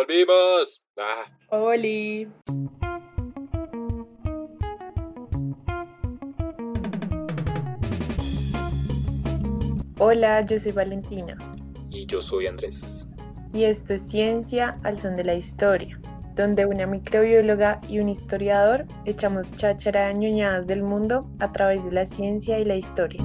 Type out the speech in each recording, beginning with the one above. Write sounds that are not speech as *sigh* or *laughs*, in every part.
¡Volvimos! Ah. Oli. Hola, yo soy Valentina. Y yo soy Andrés. Y esto es Ciencia al son de la historia, donde una microbióloga y un historiador echamos cháchara de ñoñadas del mundo a través de la ciencia y la historia.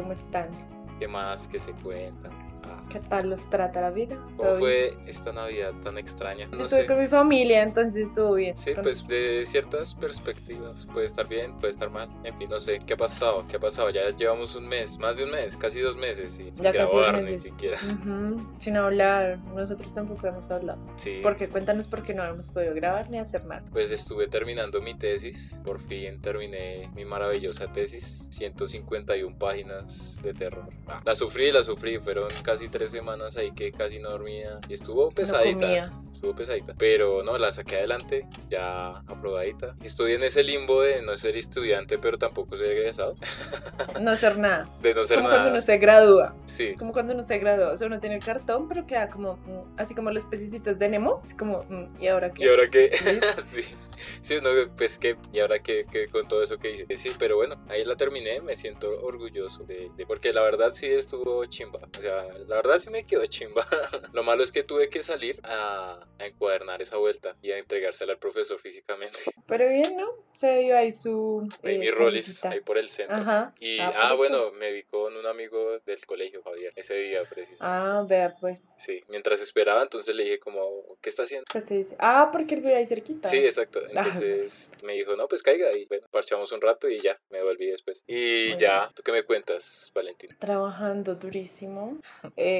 ¿Cómo están? ¿Qué más que se cuentan? ¿Qué tal los trata la vida? ¿Cómo fue esta Navidad tan extraña? Yo No estuve sé. con mi familia, entonces estuvo bien. Sí, Con- pues de ciertas perspectivas. Puede estar bien, puede estar mal. En fin, no sé. ¿Qué ha pasado? ¿Qué ha pasado? Ya llevamos un mes, más de un mes, casi dos meses. Y sin Ya casi grabar ni siquiera. *laughs* Ujú, Sin hablar, nosotros tampoco hemos hablado. Sí. Porque cuéntanos por qué no hemos podido grabar ni hacer nada. Pues estuve terminando mi tesis, por fin terminé mi maravillosa tesis, 151 páginas de terror. Ah, la sufrí, la sufrí, fueron casi tres semanas ahí que casi no dormía y estuvo pesadita, estuvo pesadita, pero no, la saqué adelante, ya aprobadita. Estoy en ese limbo de no ser estudiante, pero tampoco *laughs* ser egresado, No hacer nada. *laughs* de no ser como cuando nada. uno se gradúa. Sí, Es como cuando uno se gradúa. O sea, uno tiene el cartón, pero queda como, mm, así como los pececitos de Nemo. Es como, mm, ¿y ahora qué? ¿Y ahora qué? Sí. *laughs* sí. Uno, pues qué, y ahora qué, qué con todo eso que hice. Sí, pero bueno, ahí la terminé, me siento orgulloso de, de- porque la verdad sí estuvo chimba. O sea, la verdad sí me quedó chimba. *laughs* Lo malo es que tuve que salir a, a encuadernar esa vuelta y a entregársela al profesor físicamente. *laughs* Pero bien, ¿no? Se dio ahí su. Ahí eh, mis roles, camisita. ahí por el centro. Ajá. Y, Ah, ah, bueno, me vi con un amigo del colegio, Javier, ese día precisamente. Ah, vea, pues. Sí, mientras esperaba, entonces le dije como, ¿qué está haciendo? Pues se dice. Ah, porque él vive ahí cerquita. Sí, exacto. Ah. Entonces me dijo, no, pues caiga y bueno, parchamos un rato y ya, me volví después. Y Muy ya, ¿tú qué me cuentas, Valentín? Trabajando durísimo. Eh, *laughs*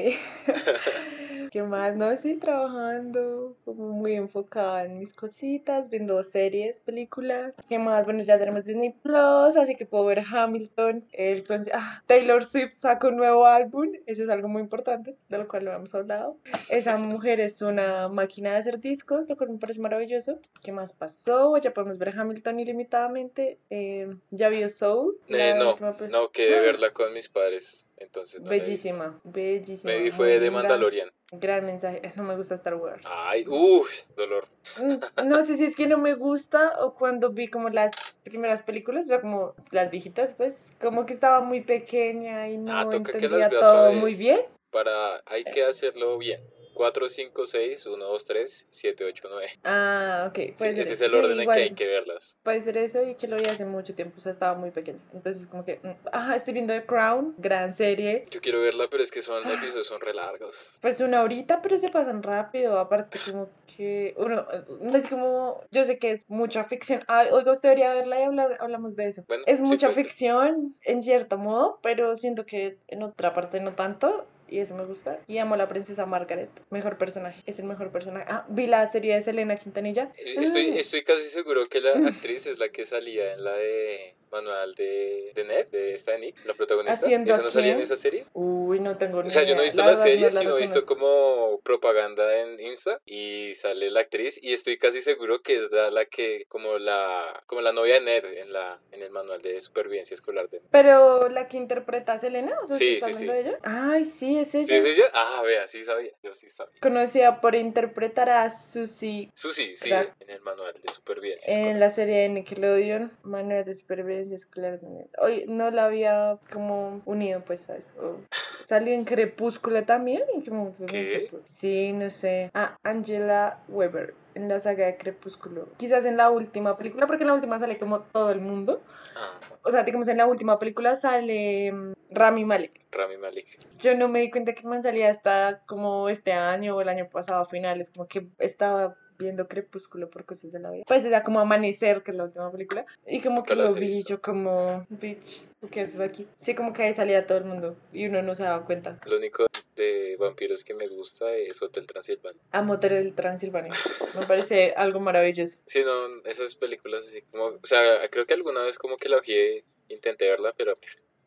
¿Qué *laughs* más? No, sí, trabajando, como muy enfocada en mis cositas, viendo series, películas. ¿Qué más? Bueno, ya tenemos Disney Plus, así que puedo ver Hamilton. El ah, Taylor Swift sacó un nuevo álbum, eso es algo muy importante, de lo cual lo hemos hablado. Esa *laughs* mujer es una máquina de hacer discos, lo cual me parece maravilloso. ¿Qué más pasó? Ya podemos ver Hamilton ilimitadamente. Eh, ¿Ya vio Soul? Eh, no, no, quedé de verla con mis padres, entonces no. Bellísima, bellísima. Me fue de Mandalorian. Gran mensaje. No me gusta Star Wars. Ay, uff, dolor. Mm, No sé si es que no me gusta o cuando vi como las primeras películas, o sea, como las viejitas, pues, como que estaba muy pequeña y no Ah, que las entendía todo muy bien. Para, hay que hacerlo bien. 4, 5, 6, 1, 2, 3, 7, 8, 9. Ah, ok. Sí, ese es el Sí, orden en igual que hay que verlas. Puede ser eso y que lo vi hace mucho tiempo, o sea, estaba muy pequeña. Entonces, como que, mm, ajá, estoy viendo The Crown, gran serie. Yo quiero verla, pero es que son episodios son re largos. Pues una horita, pero se pasan rápido. Aparte, como que uno, no es como, yo sé que es mucha ficción. Ah, oiga, usted debería verla y hablar, hablamos de eso. Bueno, es sí, mucha ser. ficción, en cierto modo, pero siento que en otra parte no tanto. Y eso me gusta. Y amo a la princesa Margaret. Mejor personaje. Es el mejor personaje. Ah, vi la serie de Selena Quintanilla. Estoy, Mm. estoy casi seguro que la *laughs* actriz es la que salía en la de Manual de, de Ned, de esta de Nick, la protagonista. ¿Haciendo ¿Esa no salía en esa serie? Uy, no tengo ni O sea, yo no he idea. visto la, verdad serie, no la sino he visto como propaganda en Insta y sale la actriz y estoy casi seguro que es la, la que, como la, como la novia de Ned en, la, en el manual de supervivencia escolar de Ned. Pero la que interpreta a Selena, o sea, Sí, ¿estás sí, hablando de ella? Ay, sí, es ella. ¿Sí es ella? Ah, vea, sí sabía, yo sí sabía. Conocida por interpretar a Susie Susi, sí, Claro. en el manual de supervivencia en escolar. la serie de Nickelodeon, Manuel de Supervivencia Escolar. Hoy no la había como unido pues a eso. Salió en Crepúsculo también. ¿En qué. Sí, no sé. Ah, Angela Weber en la saga de Crepúsculo. Quizás en la última película, porque en la última sale como todo el mundo. Ah, O sea, digamos, en la última película sale mm, Rami Malek. Rami Malik. Yo no me di cuenta que man salía hasta como este año o el año pasado a finales, como que estaba viendo Crepúsculo por cosas de la vida. Pues era como Amanecer, que es la última película, y como que lo vi visto. yo como, bitch, ¿tú ¿qué haces aquí? Sí, como que ahí salía todo el mundo y uno no se daba cuenta. Lo único de vampiros que me gusta es Hotel Transilvania. Amo Hotel Transilvania, me parece algo maravilloso. Sí, no, esas películas así como, o sea, creo que alguna vez como que la ojé, intenté verla, pero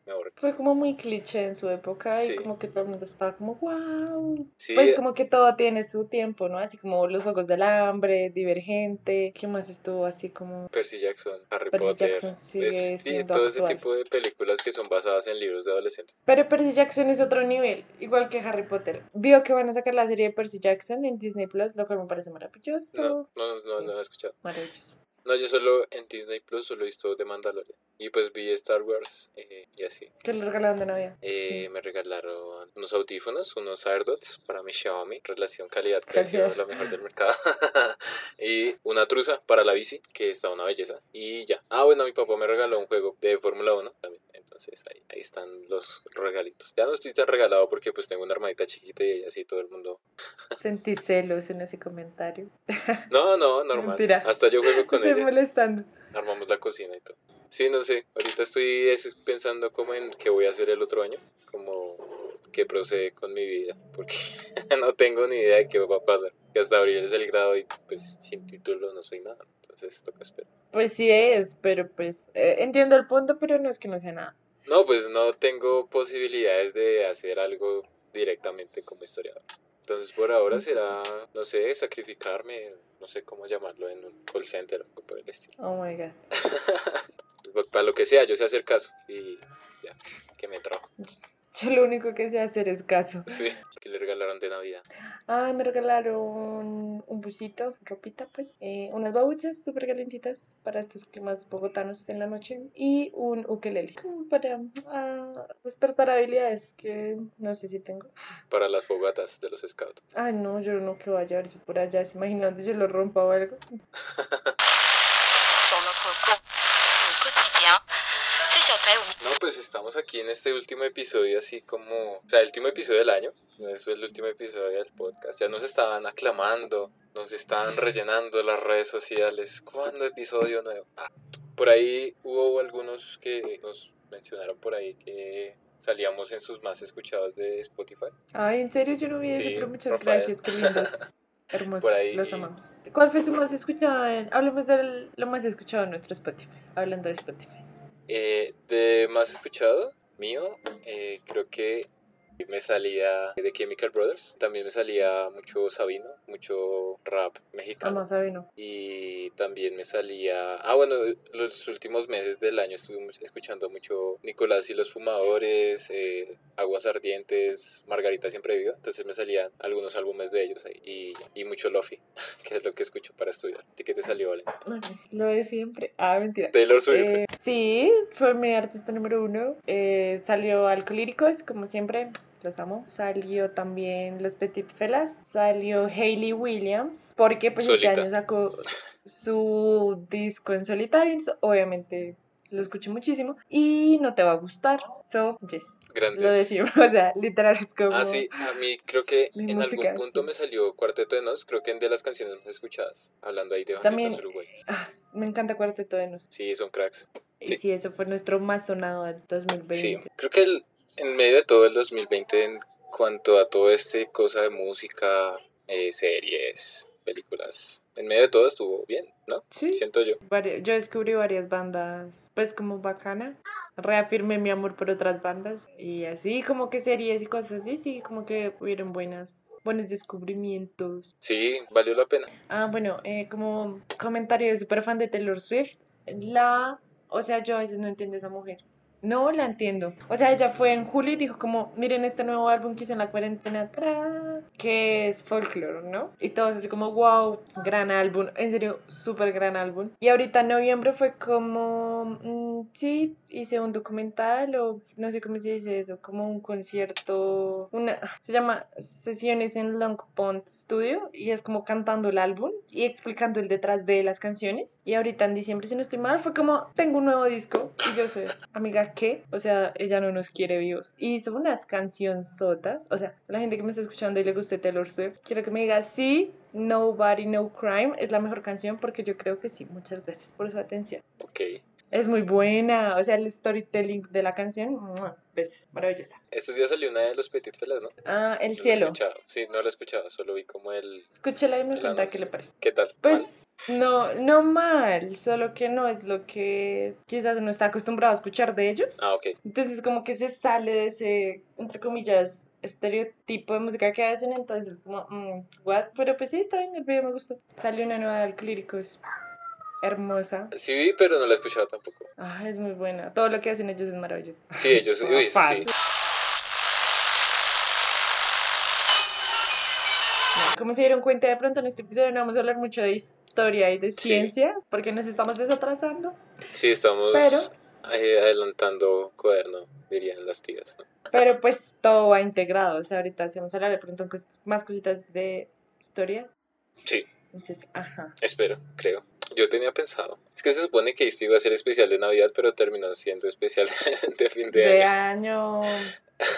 me. Fue como muy cliché en su época Sí. y como que todo el mundo estaba como, wow. Sí, Pues como que todo tiene su tiempo, ¿no? Así como los Juegos del Hambre, Divergente, ¿qué más estuvo así como... Percy Jackson, Harry Percy Potter. Jackson sigue es- sí, todo ese tipo de películas que son basadas en libros de adolescentes. Pero Percy Jackson es otro nivel, igual que Harry Potter. Vio que van a sacar la serie de Percy Jackson en Disney Plus, lo cual me parece maravilloso. No, no, no, no he escuchado. Maravilloso. No, yo solo en Disney Plus solo he visto The Mandalorian. Y pues vi Star Wars eh, y así. Que le regalaron de Navidad. Eh, Sí. Me regalaron unos audífonos, unos AirDots para mi Xiaomi, relación calidad-precio, Calidad. la mejor del mercado. *laughs* y una truza para la bici, que está una belleza. Y ya. Ah, bueno, mi papá me regaló un juego de Fórmula 1 también. Entonces ahí, ahí están los regalitos. Ya no estoy tan regalado porque pues tengo una hermanita chiquita y así todo el mundo... *laughs* Sentí celos en ese comentario. No, no, normal. Mentira. Hasta yo juego con Estoy ella. molestando. Armamos la cocina y todo. Sí, no sé. Ahorita estoy es- pensando como en qué voy a hacer el otro año. Como qué procede con mi vida. Porque *laughs* no tengo ni idea de qué va a pasar. Que hasta abril es el grado y pues sin título no soy nada. Entonces toca esperar. Pues sí es, pero pues eh, entiendo el punto, pero no es que no sea nada. No, pues no tengo posibilidades de hacer algo directamente como historiador. Entonces por ahora será, no sé, sacrificarme, no sé cómo llamarlo, en un call center o algo por el estilo. Oh my god. *laughs* Para lo que sea, yo sé hacer caso y ya, que me trabajo. Yo lo único que sé hacer es caso. *laughs* Sí, que le regalaron de Navidad. Ah, me regalaron un busito, ropita, pues, eh, unas babuchas súper calentitas para estos climas bogotanos en la noche y un ukelele, para ah, despertar habilidades que no sé si tengo. Para las fogatas de los scouts. Ay, no, yo no que voy a llevar eso por allá, ¿se imaginan yo lo rompa o algo? *laughs* pues estamos aquí en este último episodio, así como, o sea, el último episodio del año. No es el último episodio del podcast. Ya nos estaban aclamando, nos estaban rellenando las redes sociales. ¿Cuándo episodio nuevo? Ah, por ahí hubo algunos que nos mencionaron por ahí que salíamos en sus más escuchados de Spotify. Ay, en serio, yo no vi eso, Sí, pero muchas Rafael. gracias, qué lindos. *laughs* Hermosos, Por ahí- los amamos. ¿Cuál fue su más escuchado? En... Hablemos de lo más escuchado en nuestro Spotify, hablando de Spotify. Eh, de más escuchado, mío, eh, creo que me salía de Chemical Brothers. También me salía mucho Sabino, mucho rap mexicano. Y también me salía. Ah, bueno, los últimos meses del año estuve escuchando mucho Nicolás y los Fumadores, eh, Aguas Ardientes, Margarita Siempre Viva. Entonces me salían algunos álbumes de ellos ahí. Y, y mucho Lofi, *laughs* que es lo que escucho para estudiar. ¿A ti qué te salió, Vale? Ay, Lo de siempre. Ah, mentira. Taylor Swift. Eh, sí, fue mi artista número uno. Eh, salió Alcolíricos, como siempre, los amo. Salió también Los Petit Felas. Salió Hayley Williams, porque pues Solita. este año sacó su disco en solitario. obviamente lo escuché muchísimo. Y no te va a gustar. So, yes. Grandes. Lo decimos, *laughs* o sea, literal es como... Ah, sí, a mí creo que en música, algún punto sí. me salió Cuarteto de Nos, creo que en de las canciones más escuchadas, hablando ahí de banditas uruguayas. Ah, me encanta Cuarteto de Nos. Sí, son cracks. Y Sí. sí, eso fue nuestro más sonado del 2020. Sí, creo que el- en medio de todo el 2020, en cuanto a todo este cosa de música, eh, series, películas, en medio de todo estuvo bien, ¿no? Sí. Siento yo. Yo descubrí varias bandas, pues como bacana. Reafirmé mi amor por otras bandas y así como que series y cosas así, sí, como que hubieron buenas, buenos descubrimientos. Sí, valió la pena. Ah, bueno, eh, como comentario de super fan de Taylor Swift, la, o sea, yo a veces no entiendo a esa mujer. No la entiendo. O sea, ella fue en julio y dijo como, miren este nuevo álbum que hice en la cuarentena, tra, que es folklore, ¿no? Y todos así como, wow, gran álbum, en serio, súper gran álbum. Y ahorita en noviembre fue como, mm, sí, hice un documental o no sé cómo se dice eso, como un concierto, una, se llama Sesiones en Long Pond Studio y es como cantando el álbum y explicando el detrás de las canciones. Y ahorita en diciembre, si no estoy mal, fue como, tengo un nuevo disco y yo soy, amiga, ¿qué? O sea, ella no nos quiere vivos. Y son unas canciones sotas, o sea, la gente que me está escuchando y le guste Taylor Swift, quiero que me diga, sí, Nobody No Crime es la mejor canción porque yo creo que sí. Muchas gracias por su atención. Ok. Es muy buena, o sea, el storytelling de la canción, pues maravillosa. Estos días salió una de los Petit Felas, ¿no? Ah, El No la he cielo. escuchado. Sí, no la he escuchado, solo vi como el... Escúchela y me cuenta qué le parece. ¿Qué tal? Pues Mal. No, no mal, solo que no es lo que quizás uno está acostumbrado a escuchar de ellos. Ah, ok. Entonces como que se sale de ese, entre comillas, estereotipo de música que hacen, entonces como, mm, what? Pero pues sí, está bien, el video me gustó. Salió una nueva de Alcohólicos. Hermosa. Sí pero no la he escuchado tampoco. Ah, es muy buena. Todo lo que hacen ellos es maravilloso. Sí, ellos, *laughs* uy, sí, sí. Como se dieron cuenta de pronto en este episodio no vamos a hablar mucho de historia y de Sí. ciencia porque nos estamos desatrasando. Sí, estamos Pero- eh, adelantando cuaderno, dirían las tías, ¿no? Pero pues todo va integrado. O sea, ahorita sí vamos a hablar de pronto más cositas de historia. Sí, Entonces, ajá. espero, creo. Yo tenía pensado. Es que se supone que este iba a ser especial de Navidad, pero terminó siendo especial *laughs* de fin de De año. año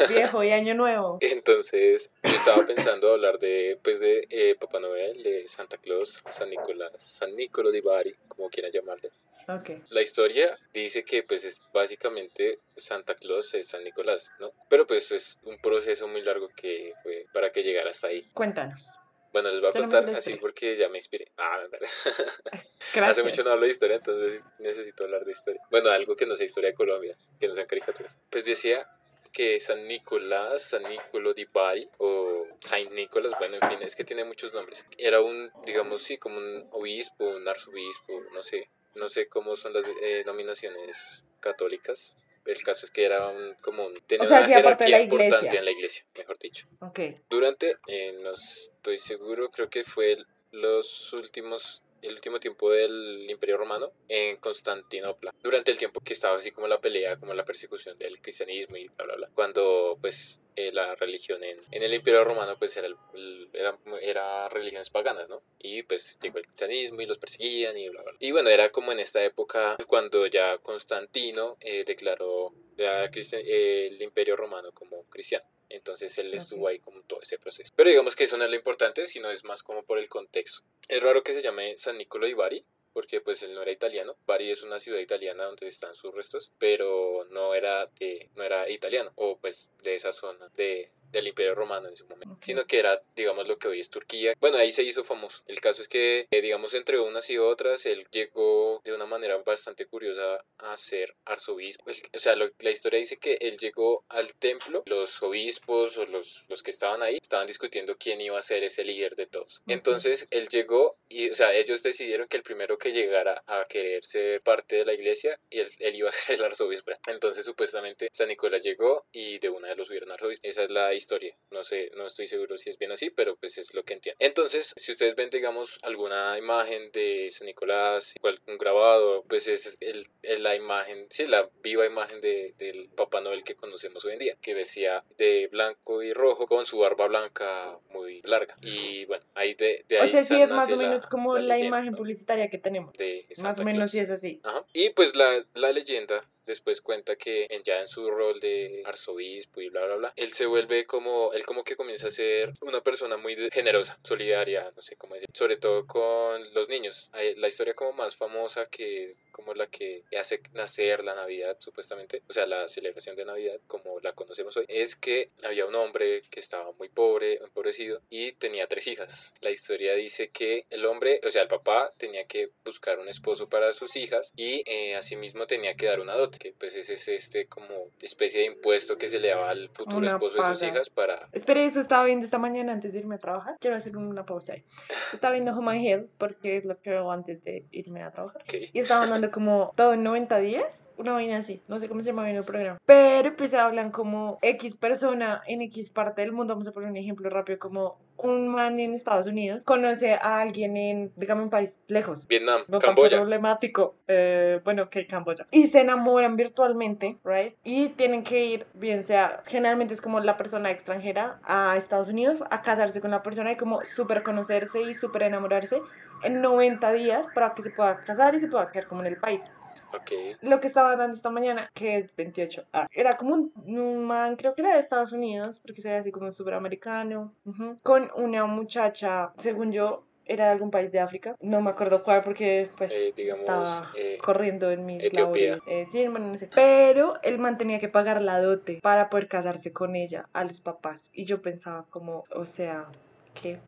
viejo y año nuevo. *laughs* Entonces, yo estaba pensando hablar de, pues, de eh, Papá Noel, de Santa Claus, San Nicolás, San Nicolo di Bari, como quieran llamarle. Ok. La historia dice que, pues, es básicamente Santa Claus es San Nicolás, ¿no? Pero, pues, es un proceso muy largo que fue para que llegara hasta ahí. Cuéntanos. Bueno, les voy a contar así porque ya me inspiré. Ah. *laughs* Hace mucho no hablo de historia, entonces necesito hablar de historia. Bueno, algo que no sea historia de Colombia, que no sean caricaturas. Pues decía que San Nicolás, San Nicolo di Bari o Saint Nicolás, bueno, en fin, es que tiene muchos nombres. Era un, digamos, sí, como un obispo, un arzobispo, no sé, no sé cómo son las eh, nominaciones católicas. El caso es que era un, como un, tenía O sea, una jerarquía importante en la iglesia, mejor dicho. Ok. Durante, eh, no estoy seguro, creo que fue el- los últimos, el último tiempo del Imperio Romano en Constantinopla. Durante el tiempo que estaba así como la pelea, como la persecución del cristianismo y bla, bla, bla. Cuando pues eh, la religión en, en el Imperio Romano pues era, el- era, era religiones paganas, ¿no? Y pues llegó el cristianismo y los perseguían y bla, bla. Y bueno, era como en esta época cuando ya Constantino eh, declaró la cristian- eh, el Imperio Romano como cristiano. Entonces él estuvo ahí como todo ese proceso. Pero digamos que eso no es lo importante, sino es más como por el contexto. Es raro que se llame San Nicolo di Bari, porque pues él no era italiano. Bari es una ciudad italiana donde están sus restos, pero no era, de, no era italiano, o pues de esa zona de, del Imperio Romano en su momento, sino que era, digamos, lo que hoy es Turquía. Bueno, ahí se hizo famoso. El caso es que, eh, digamos, entre unas y otras, él llegó de una manera bastante curiosa a ser arzobispo. El- o sea, lo- la historia dice que él llegó al templo, los obispos o los, los que estaban ahí estaban discutiendo quién iba a ser ese líder de todos. Entonces, él llegó y, o sea, ellos decidieron que el primero que llegara a querer ser parte de la iglesia, él, él iba a *laughs* ser el arzobispo. Entonces, supuestamente, San Nicolás llegó y de una de los subieron arzobispo. Esa es la historia. No sé, no estoy seguro si es bien así, pero pues es lo que entiendo. Entonces, si ustedes ven, digamos, alguna imagen de San Nicolás, un grabado, pues es el, el- la imagen, sí, la viva imagen de, del Papá Noel que conocemos hoy en día, que vestía de blanco y rojo con su barba blanca muy larga. Y bueno, ahí de, de O ahí sea, sí es más o menos la- como la, leyenda, imagen publicitaria que tenemos. de Más o menos sí es así. Ajá. Y pues la, la leyenda después cuenta que en, ya en su rol de arzobispo y bla bla bla, él se vuelve como, él como que comienza a ser una persona muy generosa, solidaria, no sé cómo decir, sobre todo con los niños. La historia como más famosa que es como la que hace nacer la Navidad supuestamente, o sea, la celebración de Navidad como la conocemos hoy, es que había un hombre que estaba muy pobre, empobrecido y tenía tres hijas. La historia dice que el hombre, o sea, el papá tenía que buscar un esposo para sus hijas y eh, asimismo tenía que dar una dote, que pues ese es este como especie de impuesto que se le daba al futuro Una esposo de sus paga. hijas para... Espere, eso estaba viendo esta mañana antes de irme a trabajar. Quiero hacer una pausa ahí. Estaba viendo Home and Health porque es lo que hago antes de irme a trabajar. Ok. Y estaban dando como todo en 90 días, una vaina así, no sé cómo se llama bien el programa. Pero pues hablan como X persona en X parte del mundo, vamos a poner un ejemplo rápido, como un man en Estados Unidos conoce a alguien en, digamos, un país lejos. Vietnam, No Camboya. problemático, eh, bueno, que Camboya. Y se enamoran virtualmente, ¿right? Y tienen que ir, bien sea, generalmente es como la persona extranjera a Estados Unidos a casarse con la persona y como súper conocerse y súper enamorarse en 90 días para que se pueda casar y se pueda quedar como en el país. Ok. Lo que estaba dando esta mañana, que es 28, ah, era como un, un man, creo que era de Estados Unidos, porque se ve así como súper americano, ujú, con una muchacha, según yo, era de algún país de África. No me acuerdo cuál porque pues Eh, digamos, estaba eh, corriendo en mis Etiopía. labores. Eh, sí, no sé. Pero el man tenía que pagar la dote para poder casarse con ella a los papás. Y yo pensaba como, o sea, ¿qué?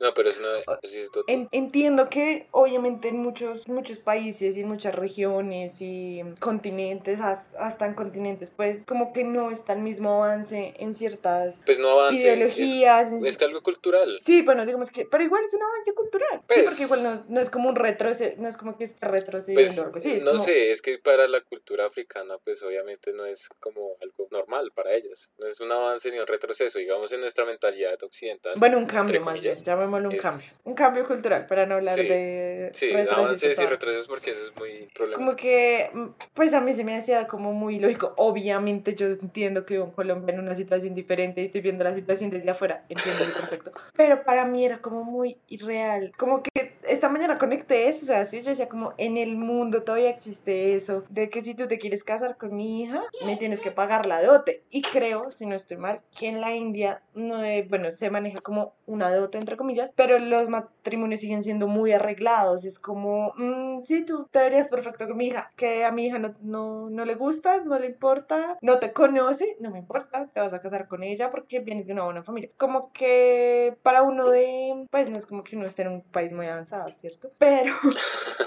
No, pero eso no eso sí es Dota. En- entiendo que obviamente en muchos, muchos países y en muchas regiones y continentes, has- hasta en continentes, pues como que no está el mismo avance en ciertas Pues no avance. Es, ideologías. en es que algo cultural. Sí, bueno, digamos que, pero igual es un avance cultural. Pues- sí, porque igual no, no es como un retroceso, no es como que esté retrocediendo Pues así. es no como- sé, es que para la cultura africana, pues obviamente no es como algo normal para ellos. No es un avance ni un retroceso, digamos en nuestra mentalidad occidental. Bueno, un cambio más bien, llamémoslo un es- cambio. Un cambio cultural, para no hablar Sí, de Sí, avances y retrocesos porque eso es muy problemático. Como que, pues a mí se me hacía como muy lógico. Obviamente yo entiendo que vivo en Colombia en una situación diferente y estoy viendo la situación desde afuera, entiendo perfecto. *laughs* Pero para mí era como muy irreal. Como que esta mañana conecté eso, o sea, sí, yo decía como en el mundo todavía existe eso, de que si tú te quieres casar con mi hija, me tienes que pagar la dote. Y creo, si no estoy mal, que en la India, no eh, bueno, se maneja como una dote, entre comillas, pero los matrimonios siguen siendo muy arreglados. Es como, mm, sí, tú te verías perfecto con mi hija, que a mi hija no, no, no le gustas, no le importa, no te conoce, no me importa, te vas a casar con ella porque vienes de una buena familia. Como que para uno de, pues no es como que uno esté en un país muy avanzado, ¿cierto? Pero *laughs*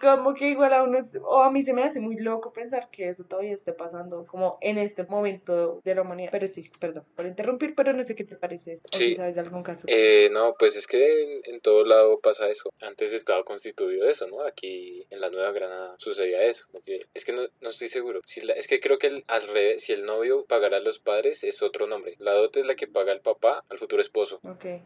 como que igual a uno, es- o a mí se me hace muy loco pensar que eso todavía esté pasando como en este momento de la humanidad. Pero sí, perdón por interrumpir, pero no sé qué te parece. O Sí. si sabes de algún caso. Eh, no, pues es que en, en todo lado pasa eso. Antes estaba constituido eso, ¿no? Aquí en la Nueva Granada sucedía eso. como que- es que no, no estoy seguro. Si la- es que creo que el- al revés, si el novio pagará a los padres es otro nombre. La dote es la que paga el papá al futuro esposo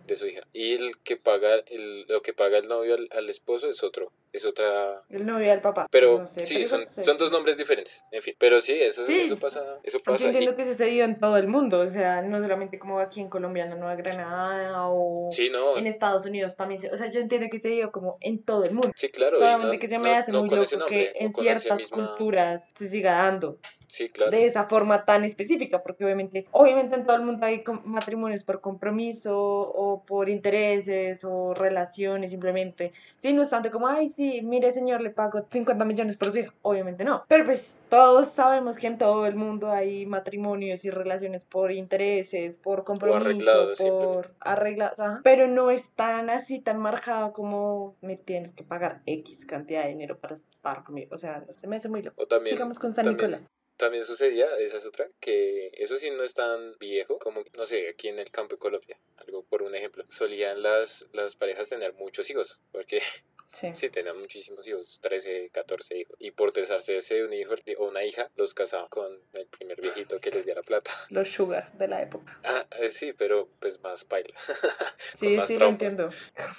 de su hija. Y el que paga, el, lo que paga el novio al, al esposo es otro. Es otra... El novio del papá. Pero no sé, sí, pero son, eso sé. son dos nombres diferentes. En fin. Pero sí, eso, Sí. eso pasa. Eso Yo pasa. y- entiendo que sucedió en todo el mundo, o sea, no solamente como aquí en Colombia, en la Nueva Granada o sí, no. en Estados Unidos también, se- o sea, yo entiendo que se dio como en todo el mundo. Sí, claro. y Solamente no- que se me no- hace no muy loco nombre, que en ciertas misma- culturas se siga dando Sí, claro. de esa forma tan específica, porque obviamente, obviamente en todo el mundo hay matrimonios por compromiso o por intereses o relaciones simplemente. Sí, no es tanto como, ay, sí, mire señor, le pago 50 millones por su hija. Obviamente no. Pero pues todos sabemos que en todo el mundo hay matrimonios y relaciones por intereses, por compromiso, por arreglados. Pero no es tan así, tan marcado como me tienes que pagar X cantidad de dinero para estar conmigo. O sea, se me hace muy loco. O también, Sigamos con San también- Nicolás. También sucedía, esa es otra, que eso sí no es tan viejo como, no sé, aquí en el campo de Colombia, algo por un ejemplo, solían las, las parejas tener muchos hijos, porque Sí. sí, tenían muchísimos hijos, 13, 14 hijos, y por deshacerse de un hijo o una hija, los casaban con el primer viejito que les diera plata. *laughs* Los sugar de la época. Ah, eh, sí, pero pues más paila. *laughs* Sí, más sí, lo entiendo.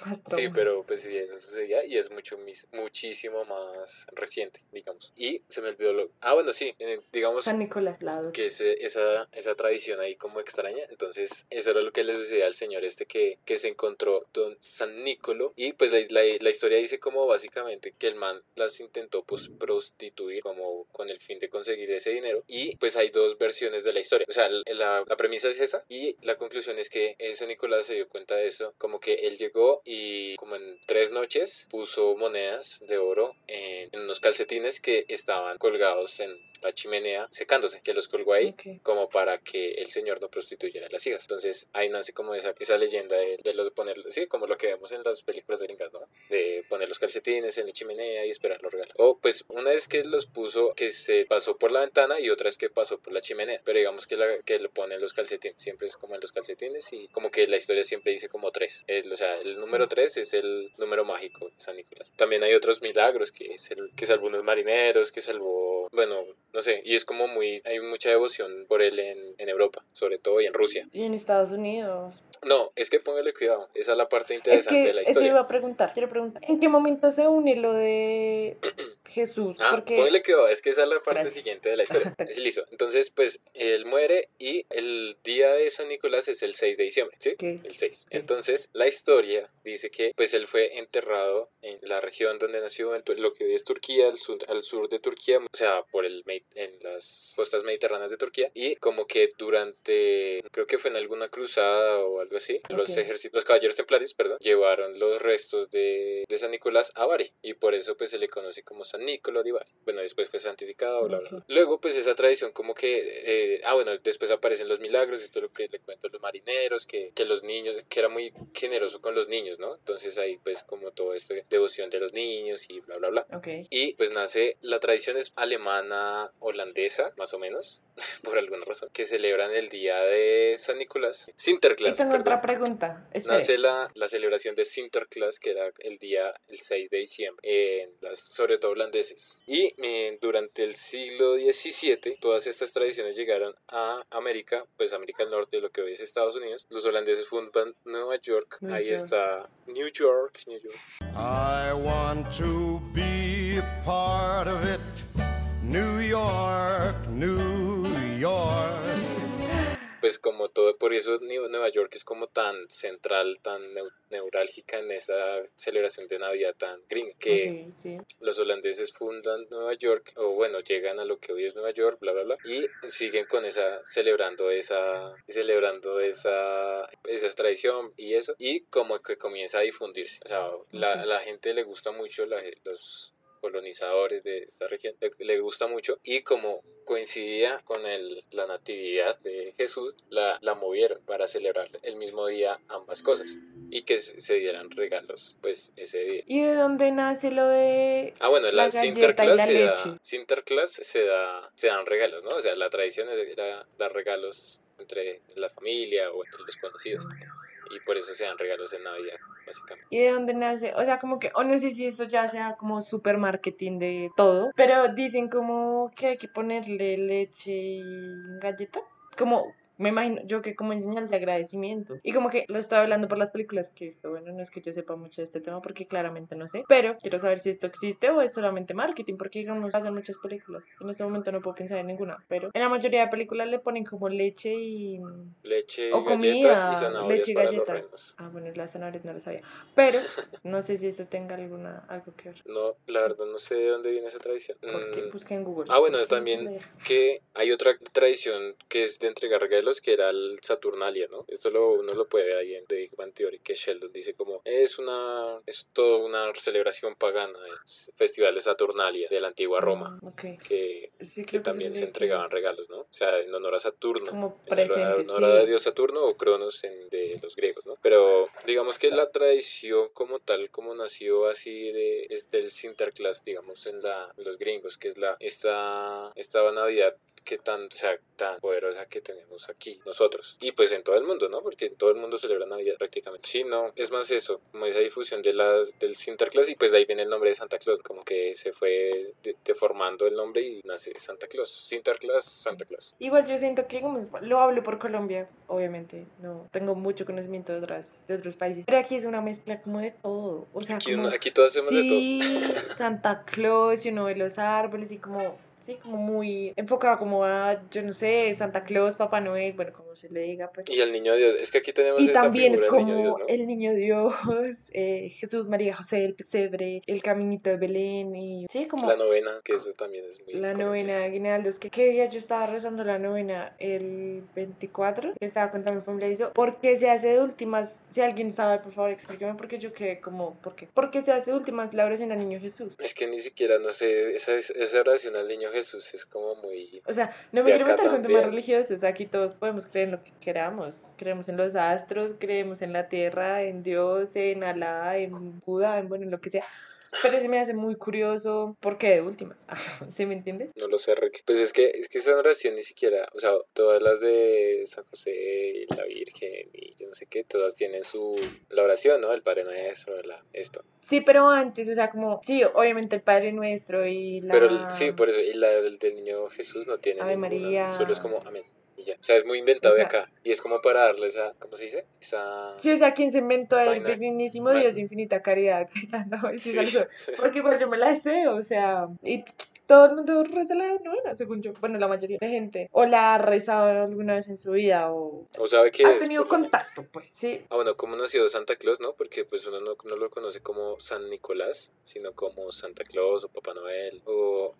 Con *laughs* más Sí, pero pues sí, eso sucedía y es mucho mis- muchísimo más reciente, digamos. Y se me olvidó lo... Ah, bueno, sí, eh, digamos San Nicolás, lado. que ese- esa, esa tradición ahí como extraña. Entonces, eso era lo que le sucedía al señor este que, que se encontró don San Nicolo. Y pues la, la, la historia dice como básicamente que el man las intentó pues prostituir como con el fin de conseguir ese dinero. Y pues hay dos versiones de la historia. O sea, la, la premisa es esa y la conclusión es que ese Nicolás se dio cuenta de eso. Como que él llegó y como en tres noches puso monedas de oro en, en unos calcetines que estaban colgados en la chimenea secándose, que los colgó ahí como para que el señor no prostituyera a las hijas. Entonces ahí nace como esa, esa leyenda de, de lo de ponerlo, sí, como lo que vemos en las películas gringas, ¿no? De poner los calcetines en la chimenea y esperar los regalos. O pues una vez que los puso, que se pasó por la ventana y otra vez que pasó por la chimenea. Pero digamos que, la, que le pone los calcetines, siempre es como en los calcetines y como que la historia siempre dice como tres. El- o sea, el número tres es el número mágico de San Nicolás. También hay otros milagros que es el que salvó unos marineros, que salvó, bueno, no sé, y es como muy, hay mucha devoción por él en, en Europa, sobre todo y en Rusia. Y en Estados Unidos. No, es que póngale cuidado, esa es la parte Es interesante que de la eso historia. iba a preguntar. Quiero preguntar. ¿En qué momento se une lo de *clears throat* Jesús? Ah, Porque póngale cuidado, es que esa es la parte Gracias. siguiente de la historia. *laughs* Es listo. Entonces, pues, él muere y el día de San Nicolás es el 6 de diciembre, ¿sí? El 6. Entonces, la historia dice que, pues, él fue enterrado en la región donde nació, en lo que hoy es Turquía, al sur, al sur de Turquía, o sea, por el, Medi- en la las costas mediterráneas de Turquía y como que durante, creo que fue en alguna cruzada o algo así, los Ok. ejércitos, los caballeros templarios, perdón, llevaron los restos de, de San Nicolás a Bari y por eso pues se le conoce como San Nicolás de Bari. Bueno, después fue santificado, bla, bla, bla. Luego pues esa tradición como que, eh, ah bueno, después aparecen los milagros, esto es lo que le cuento a los marineros, que, que los niños, que era muy generoso con los niños, ¿no? Entonces ahí pues como todo esto, de devoción de los niños y bla, bla, bla. Ok. Y pues nace, la tradición es alemana, holandesa, más o menos, *laughs* por alguna razón, que celebran el día de San Nicolás. Y Sinterklaas, tengo perdón. otra pregunta. Espere. Nace la, la celebración de Sinterklaas, que era el día, el 6 de diciembre, en las, sobre todo holandeses. Y eh, durante el siglo XVII, todas estas tradiciones llegaron a América, pues América del Norte, lo que hoy es Estados Unidos. Los holandeses fundan Nueva York, New ahí York. está New York, New York. I want to be a part of it. New York, New York. pues como todo, por eso Nue- Nueva York es como tan central, tan neu- neurálgica en esa celebración de Navidad tan gringa, que sí. los holandeses fundan Nueva York, o bueno, llegan a lo que hoy es Nueva York, bla, bla, bla, y siguen con esa, celebrando esa, celebrando esa, esa tradición y eso, y como que comienza a difundirse, o sea, la, Ok. la gente le gusta mucho, la, los colonizadores de esta región le, le gusta mucho y como coincidía con el, la natividad de Jesús la, la movieron para celebrar el mismo día ambas cosas y que se dieran regalos pues ese día ¿Y de dónde nace lo de Ah, bueno, la, La Sinterklaas la se da. Sinterklaas se da, se dan regalos, ¿no? O sea, la tradición era dar regalos entre la familia o entre los conocidos. Y por eso se dan regalos en Navidad, básicamente. ¿Y de dónde nace? O sea, como que, o no sé si eso ya sea como super marketing de todo, pero dicen como que hay que ponerle leche y galletas. Como, me imagino, yo que como en señal de agradecimiento. Y como que lo estoy hablando por las películas que esto, bueno, no es que yo sepa mucho de este tema porque claramente no sé, pero quiero saber si esto existe o es solamente marketing, porque digamos, hacen muchas películas. En este momento no puedo pensar en ninguna, pero en la mayoría de películas le ponen como leche y... Leche, O galletas comida, y zanahorias leche y para los galletas. Ah, bueno, las zanahorias no lo sabía. Pero *laughs* no sé si eso tenga alguna, algo que ver. No, la verdad no sé de dónde viene esa tradición. Porque Mm, busqué en Google. Ah, bueno, también que hay otra tradición que es de entregar que era el Saturnalia, ¿no? Esto lo, uno lo puede ver ahí en The Big Bang Theory, que Sheldon dice como es una, es toda una celebración pagana, es festival de Saturnalia de la antigua Roma, Ah, ok. que, Sí, que también se entregaban regalos, ¿no? O sea, en honor a Saturno. Como en honor a- presentes, honor a sí. Dios Saturno o Cronos en, de los griegos, ¿no? Pero digamos que la tradición como tal, como nació así de, es del Sinterklaas, digamos, en, la, en los gringos, que es la esta, esta Navidad que tan, o sea, tan poderosa que tenemos aquí nosotros. Y pues en todo el mundo, ¿no? Porque en todo el mundo celebra Navidad prácticamente. Sí, no, es más eso, como esa difusión de las, del Sinterklaas y pues de ahí viene el nombre de Santa Claus, como que se fue de- deformando el nombre y nace Santa Claus. Sinterklaas, Santa Claus. Igual yo siento que como lo hablo por Colombia, obviamente, no tengo mucho conocimiento de otras de otros países, pero aquí es una mezcla como de todo, o sea, Aquí, como uno- aquí todos hacemos de todo. sí, Santa Claus, y uno ve los árboles y como sí, como muy enfocado como a yo no sé, Santa Claus, Papá Noel, bueno, como se le diga, pues. Y el niño Dios, es que aquí tenemos Y esa también es figura del niño como Dios, ¿no? el niño Dios, *laughs* eh, Jesús, María, José, el pesebre, el caminito de Belén y sí, como La novena, que eso también es muy la colombiano. novena Aguinaldos. que ¿Qué día yo estaba rezando la novena? El 24. que Estaba contando mi familia y eso. ¿Por qué se hace de últimas? Si alguien sabe, por favor, explíqueme porque yo quedé como, ¿por qué? ¿Por qué se hace de últimas la oración al niño Jesús? Es que ni siquiera, no sé, esa, esa oración al niño Jesús es como muy... O sea, no me quiero meter con temas religiosos. Aquí todos podemos creer en lo que queramos. Creemos en los astros, creemos en la tierra, en Dios, en Alá, en Buda, en bueno, en lo que sea. Pero se me hace muy curioso. ¿Por qué de últimas? *laughs* ¿Sí me entiende? No lo sé, Rick. Pues es que, es que esa oración ni siquiera, o sea, todas las de San José y la Virgen y yo no sé qué, todas tienen su, la oración, ¿no? El Padre Nuestro, la, esto. Sí, pero antes, o sea, como, sí, obviamente el Padre Nuestro y la... Pero sí, por eso, y la el del niño Jesús no tiene Ave ninguna, María. solo es como amén. Y ya. O sea, es muy inventado O de acá. Y es como para darle esa, ¿cómo se dice? Esa... Sí, o sea, quien se inventó el dignísimo. Dios de infinita caridad. *laughs* *laughs* Sí. Porque igual yo me la sé, o sea, y todo el mundo reza la novena, según yo. Bueno, la mayoría de gente. O la ha rezado alguna vez en su vida, o O sabe que ha es. tenido contacto, pues, sí. Ah, bueno, ¿cómo nació Santa Claus, no? Porque pues uno no, no lo conoce como San Nicolás, sino como Santa Claus o Papá Noel o...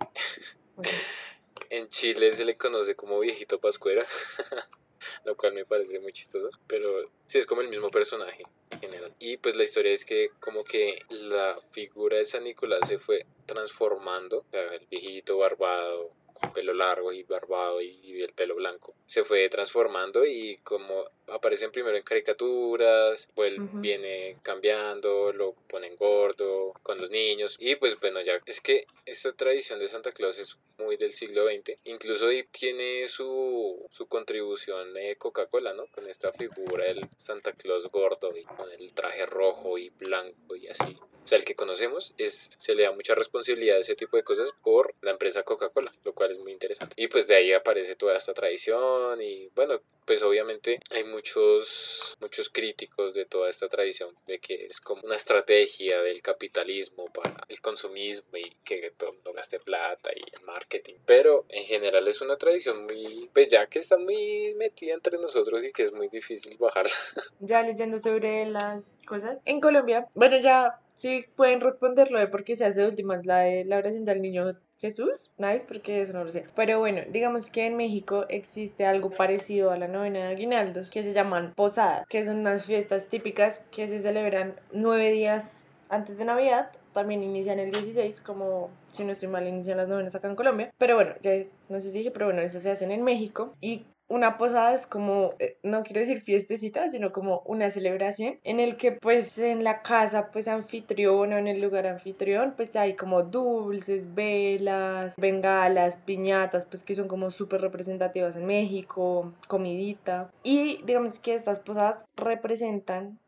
*laughs* en Chile se le conoce como viejito pascuera, *laughs* lo cual me parece muy chistoso, pero sí es como el mismo personaje en general. Y pues la historia es que como que la figura de San Nicolás se fue transformando, el viejito barbado, pelo largo y barbado y, y el pelo blanco, se fue transformando y como aparecen primero en caricaturas, pues Ujú. viene cambiando, lo ponen gordo con los niños y pues bueno ya es que esta tradición de Santa Claus es muy del siglo XX, incluso tiene su, su contribución eh, Coca-Cola, ¿no? Con esta figura del Santa Claus gordo y con el traje rojo y blanco y así. O sea, el que conocemos es, se le da mucha responsabilidad a ese tipo de cosas por la empresa Coca-Cola, lo cual es muy interesante. Y pues de ahí aparece toda esta tradición y bueno, pues obviamente hay muchos, muchos críticos de toda esta tradición, de que es como una estrategia del capitalismo para el consumismo y que todo mundo gaste plata y el marketing. Pero en general es una tradición muy, pues ya que está muy metida entre nosotros y que es muy difícil bajarla. *laughs* Ya leyendo sobre las cosas. En Colombia, bueno, ya sí pueden responderlo de por qué se hace de últimas la de la oración del niño Jesús. Nice, porque eso no lo sé. Pero bueno, digamos que en México existe algo parecido a la novena de aguinaldos que se llaman posadas, que son unas fiestas típicas que se celebran nueve días antes de Navidad. También inician el 16, como si no estoy mal, inician las novenas acá en Colombia. Pero bueno, ya no sé si dije, pero bueno, esas se hacen en México. Y una posada es como, eh, no quiero decir fiestecita, sino como una celebración en el que pues en la casa pues anfitrión o en el lugar anfitrión pues hay como dulces, velas, bengalas, piñatas pues que son como súper representativas en México, comidita. Y digamos que estas posadas representan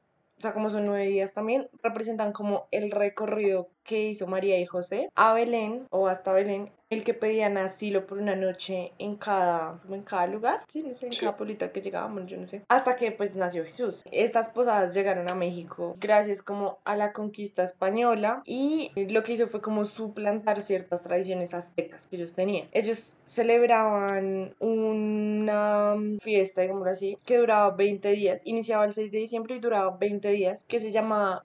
o sea, como son nueve días también, representan como el recorrido que hizo María y José a Belén o hasta Belén, el que pedían asilo por una noche en cada, en cada lugar, sí, no sé, en Sí. cada pueblito al que llegábamos, yo no sé, hasta que pues nació Jesús. Estas posadas llegaron a México gracias como a la conquista española y lo que hizo fue como suplantar ciertas tradiciones aztecas que ellos tenían. Ellos celebraban una fiesta, digámoslo así, que duraba 20 días, iniciaba el 6 de diciembre y duraba 20 días, que se llama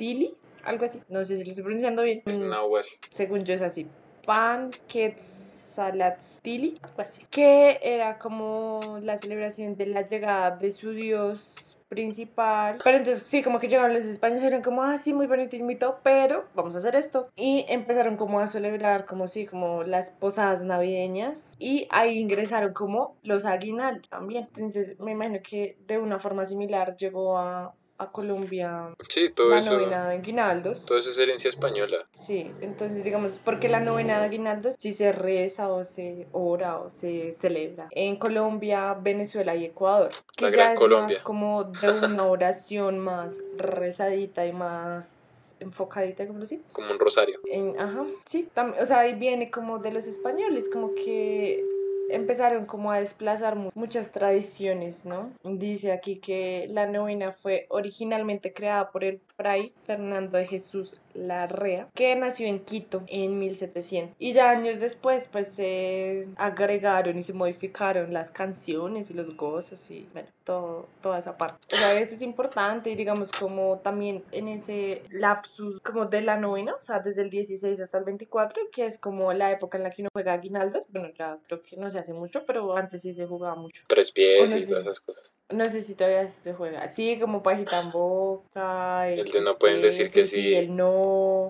Panquetzalitztili, algo así, no sé si lo estoy pronunciando bien. Es náhuatl. según yo es así. Pan Quetzalatztili, algo así. Que era como la celebración de la llegada de su dios principal. Pero entonces sí, como que llegaron los españoles y eran como, ah, sí, muy bonito y muy todo, pero vamos a hacer esto. Y empezaron como a celebrar como sí, como las posadas navideñas y ahí ingresaron como los aguinaldos también. Entonces me imagino que de una forma similar llegó a, a Colombia Sí, todo la eso, novena de aguinaldos. todo eso es herencia española. Sí, entonces digamos, porque la novena de aguinaldo sí se reza o se ora o se celebra en Colombia, Venezuela y Ecuador, que La ya Gran es Colombia. más como de una oración más rezadita y más enfocadita, como así. como un rosario. En, ajá, sí, tam- o sea, ahí viene como de los españoles, como que empezaron como a desplazar mu- muchas tradiciones, ¿no? Dice aquí que la novena fue originalmente creada por el fray Fernando de Jesús Larrea, que nació en Quito en 1700. Y ya años después, pues se agregaron y se modificaron las canciones y los gozos y, bueno, todo, toda esa parte. O sea, eso es importante y digamos como también en ese lapsus como de la novena, o sea, desde el 16 hasta el 24, que es como la época en la que uno juega aguinaldos. Bueno, ya creo que no se hace mucho, pero antes sí se jugaba mucho. Tres pies no y todas esas cosas. No sé si todavía se juega. Sí, como pajita en boca. El de no pueden decir que sí. Y el no.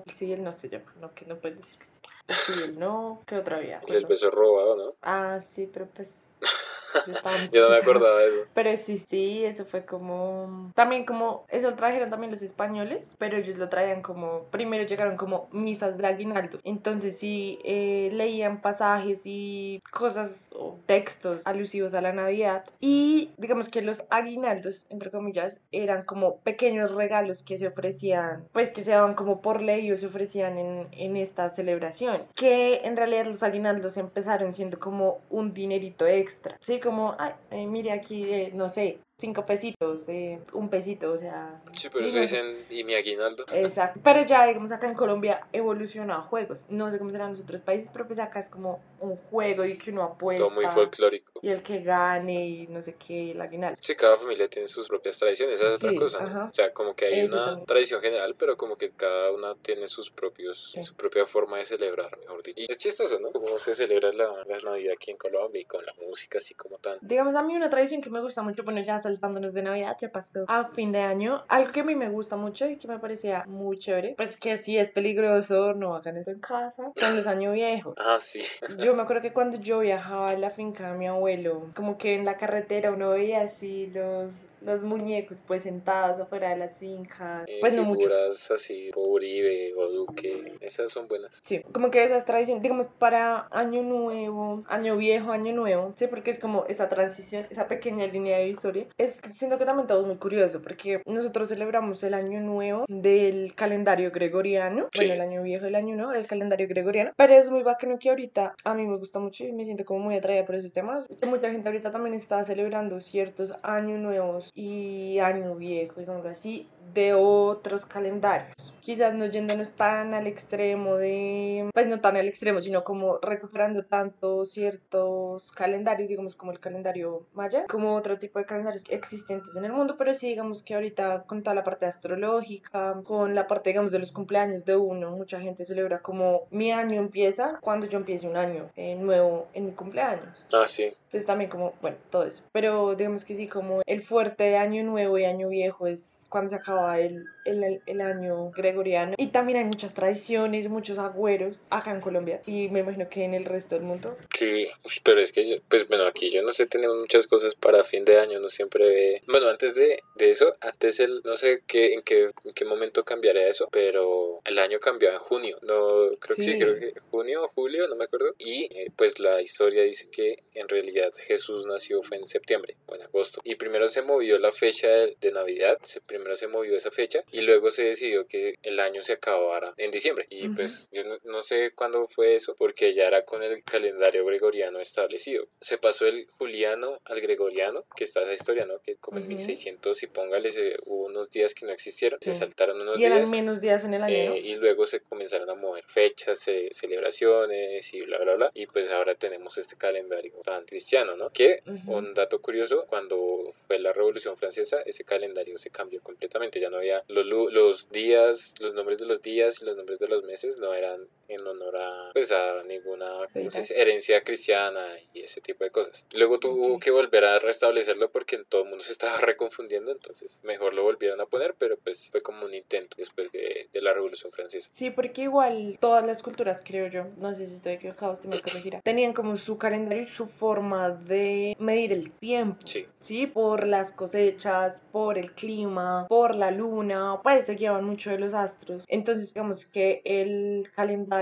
El sí y el no se llama. No, que no pueden decir que sí. El sí y el no. ¿Qué otra vía? El beso robado, ¿no? Ah, sí, pero pues. *laughs* *laughs* Yo, no me acordaba de eso. Pero sí, sí, eso fue como... También como... Eso lo trajeron también los españoles, pero ellos lo traían como... Primero llegaron como misas de aguinaldo. Entonces sí, eh, leían pasajes y cosas o textos alusivos a la Navidad. Y digamos que los aguinaldos, entre comillas, eran como pequeños regalos que se ofrecían, pues que se daban como por ley o se ofrecían en, en esta celebración. Que en realidad los aguinaldos empezaron siendo como un dinerito extra. Sí, como, ay, eh, mire aquí, eh, no sé, cinco pesitos, eh, un pesito, o sea, Sí, pero eso dicen, ¿y mi aguinaldo? *laughs* Exacto. Pero ya, digamos, acá en Colombia evolucionó a juegos. No sé cómo serán los otros países, pero pues acá es como un juego y que uno apuesta. Todo muy folclórico. Y el que gane y no sé qué, el aguinaldo. Sí, cada familia tiene sus propias tradiciones, esa es otra Sí, cosa, ¿no? O sea, como que hay Eso una también. tradición general, pero como que cada una tiene sus propios, Sí. su propia forma de celebrar, mejor dicho. Y es chistoso, ¿no? Cómo se celebra la, la Navidad aquí en Colombia y con la música así como tan... Digamos, a mí una tradición que me gusta mucho, bueno, ya saltándonos de Navidad, ya pasó a fin de año. Algo que a mí me gusta mucho y que me parecía muy chévere, pues que sí es peligroso, no hagan eso en casa, son los años viejos. Ah, sí. *laughs* Yo me acuerdo que cuando yo viajaba a la finca de mi abuelo, como que en la carretera uno veía así los, los muñecos pues sentados afuera de las fincas. Eh, Pues no mucho. figuras así, tipo Uribe o Duque, esas son buenas. Sí, como que esas tradiciones, digamos, para año nuevo, año viejo, año nuevo, sí, porque es como esa transición, esa pequeña línea divisoria. Es, siento que también todo es muy curioso, porque nosotros celebramos el año nuevo del calendario gregoriano, Sí. bueno, el año viejo, el año nuevo del calendario gregoriano, pero es muy bacano que ahorita a mí me gusta mucho y me siento como muy atraída por esos temas, mucha gente ahorita también está celebrando ciertos años nuevos y año viejo, digámoslo así, de otros calendarios. Quizás no yéndonos tan al extremo de, pues no tan al extremo, sino como recuperando tanto ciertos calendarios, digamos como el calendario maya, como otro tipo de calendarios existentes en el mundo, pero sí digamos que ahorita con toda la parte astrológica, con la parte digamos de los cumpleaños de uno, mucha gente celebra como mi año empieza cuando yo empiece un año eh, nuevo en mi cumpleaños. Ah, sí. Entonces también como, bueno, todo eso. Pero digamos que sí, como el fuerte de año nuevo y año viejo es cuando se acaba el, el, el año gregoriano. Y también hay muchas tradiciones, muchos agüeros acá en Colombia. Y me imagino que en el resto del mundo. Sí, pero es que yo, pues bueno, aquí yo no sé, tenemos muchas cosas para fin de año, no siempre... Bueno, antes de, de eso, antes el, no sé qué, en, qué, en qué momento cambiaría eso, pero el año cambió en junio, no, creo que sí, Sí. creo que junio o julio, no me acuerdo, y eh, pues la historia dice que en realidad Jesús nació fue en septiembre o en agosto, y primero se movió la fecha de, de Navidad, primero se movió esa fecha, y luego se decidió que el año se acabara en diciembre, y Ujú. pues yo no, no sé cuándo fue eso, porque ya era con el calendario gregoriano establecido. Se pasó el juliano al gregoriano, que está esa historia, ¿no? Que como en Ujú. 1600 y póngale, se- hubo unos días que no existieron, se Sí. saltaron unos Y eran días. menos días en el año, ¿no? eh, y luego se comenzaron a mover fechas, eh, celebraciones y bla, bla, bla. Y pues ahora tenemos este calendario tan cristiano, ¿no? Que, Ujú. un dato curioso, cuando fue la Revolución Francesa, ese calendario se cambió completamente. Ya no había los, los días, los nombres de los días y los nombres de los meses no eran en honor a, pues, a ninguna herencia cristiana y ese tipo de cosas. Luego tuvo que volver a restablecerlo porque todo el mundo se estaba *laughs* reconfundiendo, entonces mejor lo volvieron a poner, pero pues fue como un intento después de, de la Revolución Francesa. Sí, porque igual todas las culturas, creo yo, no sé si estoy equivocado, usted me corregirá, *clears throat* tenían como su calendario y su forma de medir el tiempo. Sí, Sí, por las cosechas, por el clima, por la luna, pues se guiaban mucho de los astros. Entonces, digamos que el calendario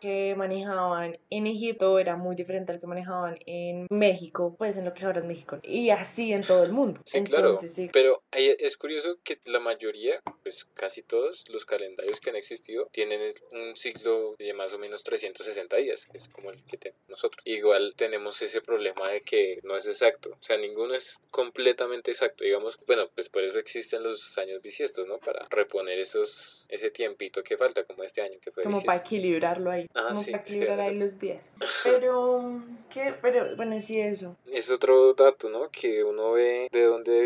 que manejaban en Egipto era muy diferente al que manejaban en México, pues en lo que ahora es México. Y así en todo el mundo. sí, claro. Entonces, sí. Pero ahí es curioso que la mayoría, pues casi todos los calendarios que han existido tienen un ciclo de más o menos 360 días, que es como el que tenemos nosotros. Igual tenemos ese problema de que no es exacto, o sea, ninguno es completamente exacto, digamos. Bueno, pues por eso existen los años bisiestos, ¿no? Para reponer esos ese tiempito que falta, como este año que fue Como para bisiesto. Equilibrarlo ahí. Ah, como sí, para equilibrar ahí los días. *laughs* Pero, ¿qué? Pero, bueno, sí, eso. Es otro dato, ¿no? Que uno ve de dónde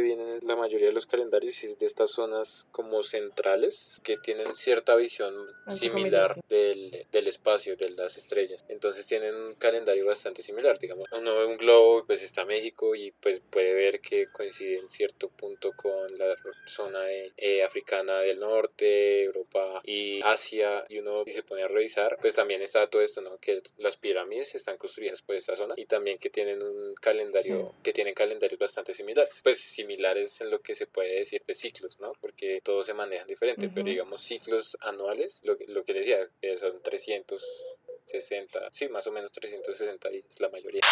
mayoría de los calendarios es de estas zonas como centrales que tienen cierta visión similar del, del espacio, de las estrellas. Entonces tienen un calendario bastante similar, digamos. Uno ve un globo y pues está México y pues puede ver que coincide en cierto punto con la zona de, eh, africana del norte, Europa y Asia y uno si se pone a revisar pues también está todo esto, ¿no? Que las pirámides están construidas por esta zona y también que tienen un calendario, que tienen calendarios bastante similares. Pues similares en lo que se puede decir de ciclos, ¿no? Porque todos se manejan diferente, pero digamos ciclos anuales, lo, que- lo que decía, que son 360, sí, más o menos 360 días, la mayoría.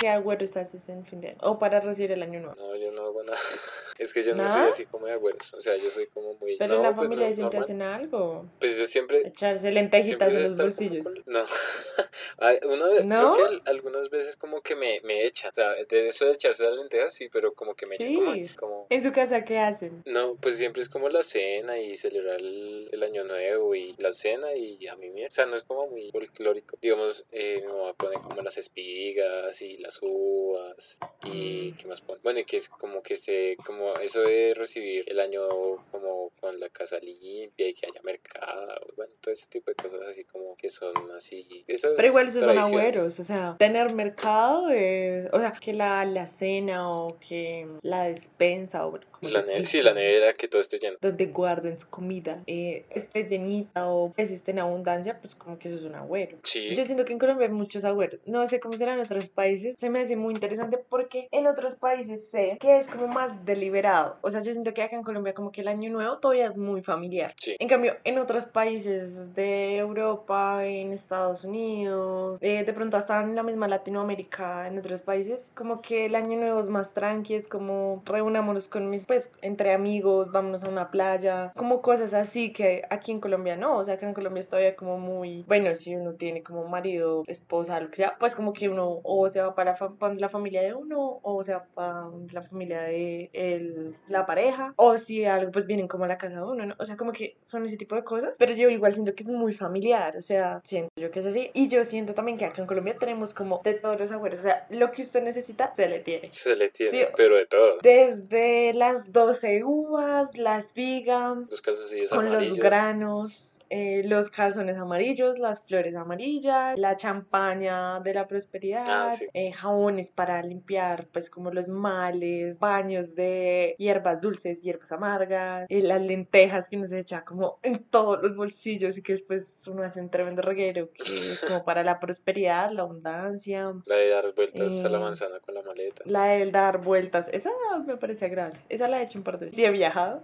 ¿Qué agüero estás en fin de año? O para recibir el año nuevo. No, yo no hago nada. *laughs* Es que yo no soy así como de agüeros. O sea, yo soy como muy. Pero no, en la pues familia no, siempre hacen algo. Pues yo siempre. Echarse lentejitas en los bolsillos. con- No. *laughs* Ay, Uno de- ¿No? creo que al- algunas veces como que me, me echan. O sea, de eso de echarse las lentejas, sí, pero como que me echan como, Sí. como. ¿En su casa qué hacen? No, pues siempre es como la cena y celebrar el, el año nuevo y la cena y a mí mierda. O sea, no es como muy folclórico. Digamos, eh, mi mamá pone como las espigas y las uvas y Mm. qué más pone. Bueno, y que es como que esté, como eso de recibir el año como con la casa limpia y que haya mercado. Bueno, todo ese tipo de cosas así como que son así. Esas Pero igual esos son agüeros, o sea, tener mercado es, o sea, que la, la cena o que la despensa o La se ne- dice, sí, la nevera que todo esté lleno. donde guarden su comida eh, esté llenita o que esté en abundancia, pues como que eso es un agüero. Sí. Yo siento que en Colombia hay muchos agüeros. No sé cómo será en otros países. Se me hace muy interesante porque en otros países sé que es como más deliberado. O sea, yo siento que acá en Colombia como que el año nuevo todavía es muy familiar. Sí. En cambio, en otros países de Europa, en Estados Unidos, eh, de pronto hasta en la misma Latinoamérica, en otros países, como que el año nuevo es más tranqui, es como reunámonos con mis, pues, entre amigos, vámonos a una playa, como cosas así que aquí en Colombia no, o sea, que en Colombia es todavía como muy, bueno, si uno tiene como marido, esposa, lo que sea, pues como que uno o se va para la, la familia de uno, o se va para la familia de el- la pareja, o si algo, pues vienen como a la casa de uno, ¿no? O sea, como que son ese tipo de cosas, pero yo igual siento que es muy familiar, o sea, siento yo que es así, y yo siento también que acá en Colombia tenemos como de todos los agüeros, o sea, lo que usted necesita, se le tiene. Se le tiene, Sí. pero de todo. Desde las 12 uvas, la espiga, Los calzoncillos con amarillos. los granos, eh, los calzones amarillos, las flores amarillas, la champaña de la prosperidad, Ah, sí. eh, jabones para limpiar, pues como los males, baños de hierbas dulces, hierbas amargas, eh, las lentejas que uno se echa como en todos los bolsillos y que después uno hace un tremendo reguero que *laughs* es como para la prosperidad, la abundancia. La de dar vueltas a la manzana con la maleta. La del dar vueltas, esa me parece agradable. Esa la he hecho un par de veces. Sí, he viajado.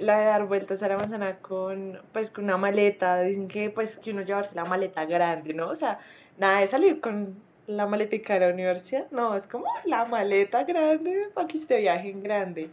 La de dar vueltas a la manzana con, pues, con una maleta. Dicen que, pues, que uno llevarse la maleta grande, ¿no? O sea, nada de salir con la maletica de la universidad. No, es como la maleta grande para que usted viaje en grande.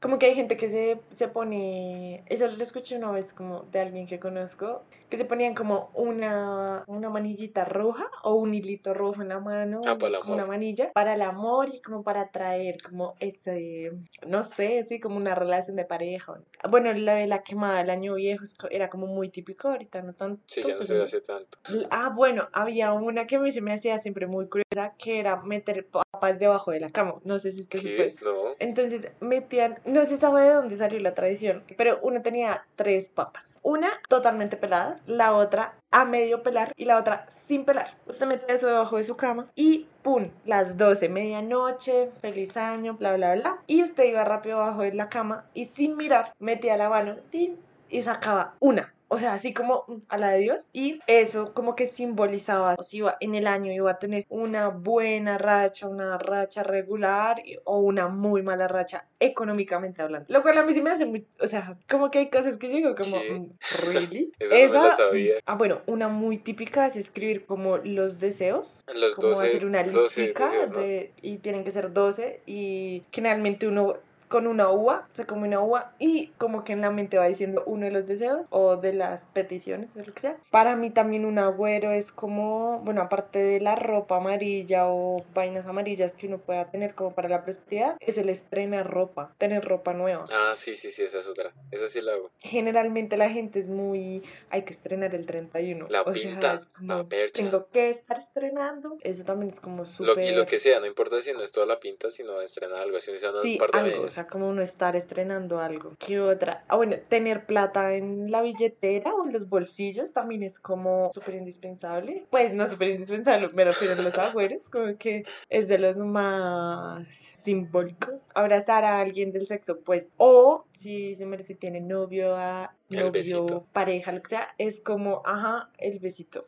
Como que hay gente que se, se pone, eso lo escuché una vez como de alguien que conozco, que se ponían como una, una manillita roja o un hilito rojo en la mano, Ah, para el como una manilla, para el amor y como para atraer como ese, no sé, así como una relación de pareja. Bueno, la de la quemada del año viejo era como muy típico, ahorita no tanto. Sí, ya no pues, se hace tanto. Ah, bueno, había una que mí se me hacía siempre muy curiosa, que era meter papas debajo de la cama. No sé si usted ¿Qué? No. Entonces metían, no se sabe de dónde salió la tradición, pero uno tenía tres papas. Una totalmente pelada, la otra a medio pelar y la otra sin pelar. Usted metía eso debajo de su cama y ¡pum! Las 12, medianoche, feliz año, bla, bla, bla. Y usted iba rápido abajo de la cama y sin mirar metía la mano y sacaba una. O sea, así como mm, a la de Dios. Y eso como que simbolizaba, o si iba en el año iba a tener una buena racha, una racha regular o una muy mala racha económicamente hablando. Lo cual a mí sí me hace muy, o sea, como que hay cosas que yo digo como, ¿Qué? mm, ¿really? *laughs* Esa no me la Esa- sabía. Ah, bueno, una muy típica es escribir como los deseos. Los Como 12, hacer una 12 listica deseos, ¿no? de, y tienen que ser 12 y generalmente uno con una uva, se come una uva y como que en la mente va diciendo uno de los deseos o de las peticiones o lo que sea. Para mí también un agüero es como, bueno, aparte de la ropa amarilla o vainas amarillas que uno pueda tener como para la prosperidad, es el estrenar ropa, tener ropa nueva. Ah, sí, sí, sí, esa es otra. Esa sí la hago. Generalmente la gente es muy, hay que estrenar el 31. La o sea, pinta, la percha. tengo que estar estrenando. Eso también es como súper... y lo que sea, no importa si no es toda la pinta, sino estrenar algo así, sea Sí, algo, o medias. Como uno estar estrenando algo. ¿Qué otra? Ah, bueno, tener plata en la billetera o en los bolsillos también es como súper indispensable. Pues no súper indispensable, me refiero a los agüeros, como que es de los más simbólicos. Abrazar a alguien del sexo opuesto. O si se merece, tiene novio, a novio, pareja, lo que sea, es como, ajá, el besito.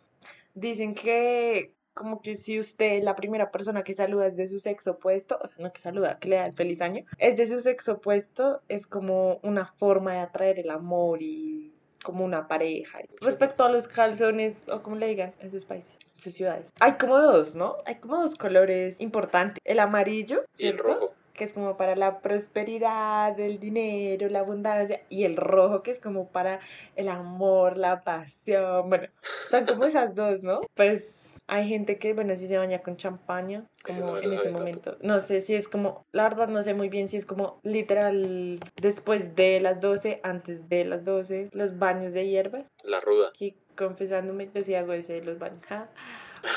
Dicen que como que si usted la primera persona que saluda es de su sexo opuesto, o sea, no que saluda, que le da el feliz año, es de su sexo opuesto, es como una forma de atraer el amor y como una pareja. Respecto a los calzones, o como le digan en sus países, en sus ciudades. Hay como dos, ¿no? Hay como dos colores importantes. El amarillo, Y el rojo. que es como para la prosperidad, el dinero, la abundancia, y el rojo, que es como para el amor, la pasión. Bueno, son como esas dos, ¿no? Pues hay gente que, bueno, sí se baña con champaña, como no en ese momento. No sé si es como, la verdad no sé muy bien si es como literal después de las 12, antes de las 12, los baños de hierbas. La ruda. Aquí confesándome, yo sí hago ese de los baños. ja.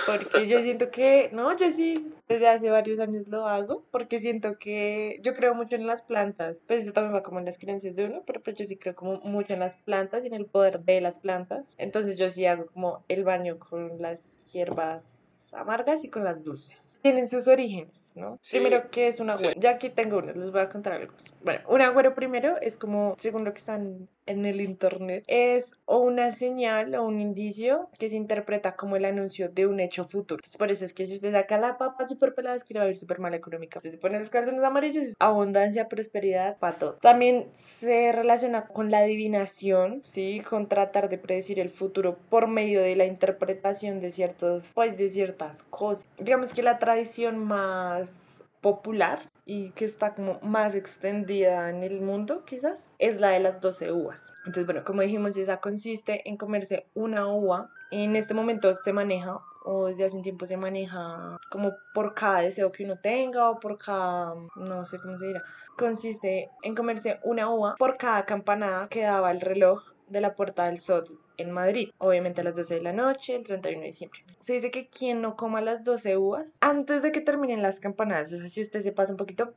Porque yo siento que, no, yo sí desde hace varios años lo hago, porque siento que yo creo mucho en las plantas. Pues eso también va como en las creencias de uno, pero pues yo sí creo como mucho en las plantas y en el poder de las plantas. Entonces yo sí hago como el baño con las hierbas amargas y con las dulces. Tienen sus orígenes, ¿no? Sí, Primero, ¿qué es un sí. agüero? Ya aquí tengo uno, les voy a contar algunos. Bueno, un agüero primero es como, según lo que están en el internet, es o una señal o un indicio que se interpreta como el anuncio de un hecho futuro. Por eso es que si usted saca la papa súper pelada es que le va a ir súper mal económica. Si se pone los calzones amarillos es abundancia, prosperidad, para todo. También se relaciona con la adivinación, ¿sí? Con tratar de predecir el futuro por medio de la interpretación de ciertos, pues de ciertas cosas. Digamos que la tradición más popular y que está como más extendida en el mundo quizás es la de las 12 uvas. Entonces, bueno, como dijimos, esa consiste en comerse una uva. En este momento se maneja o desde hace un tiempo se maneja como por cada deseo que uno tenga o por cada, no sé cómo se dirá, consiste en comerse una uva por cada campanada que daba el reloj de la Puerta del Sol en Madrid, obviamente a las 12 de la noche, el 31 de diciembre. Se dice que quien no coma las 12 uvas antes de que terminen las campanadas, o sea, si usted se pasa un poquito,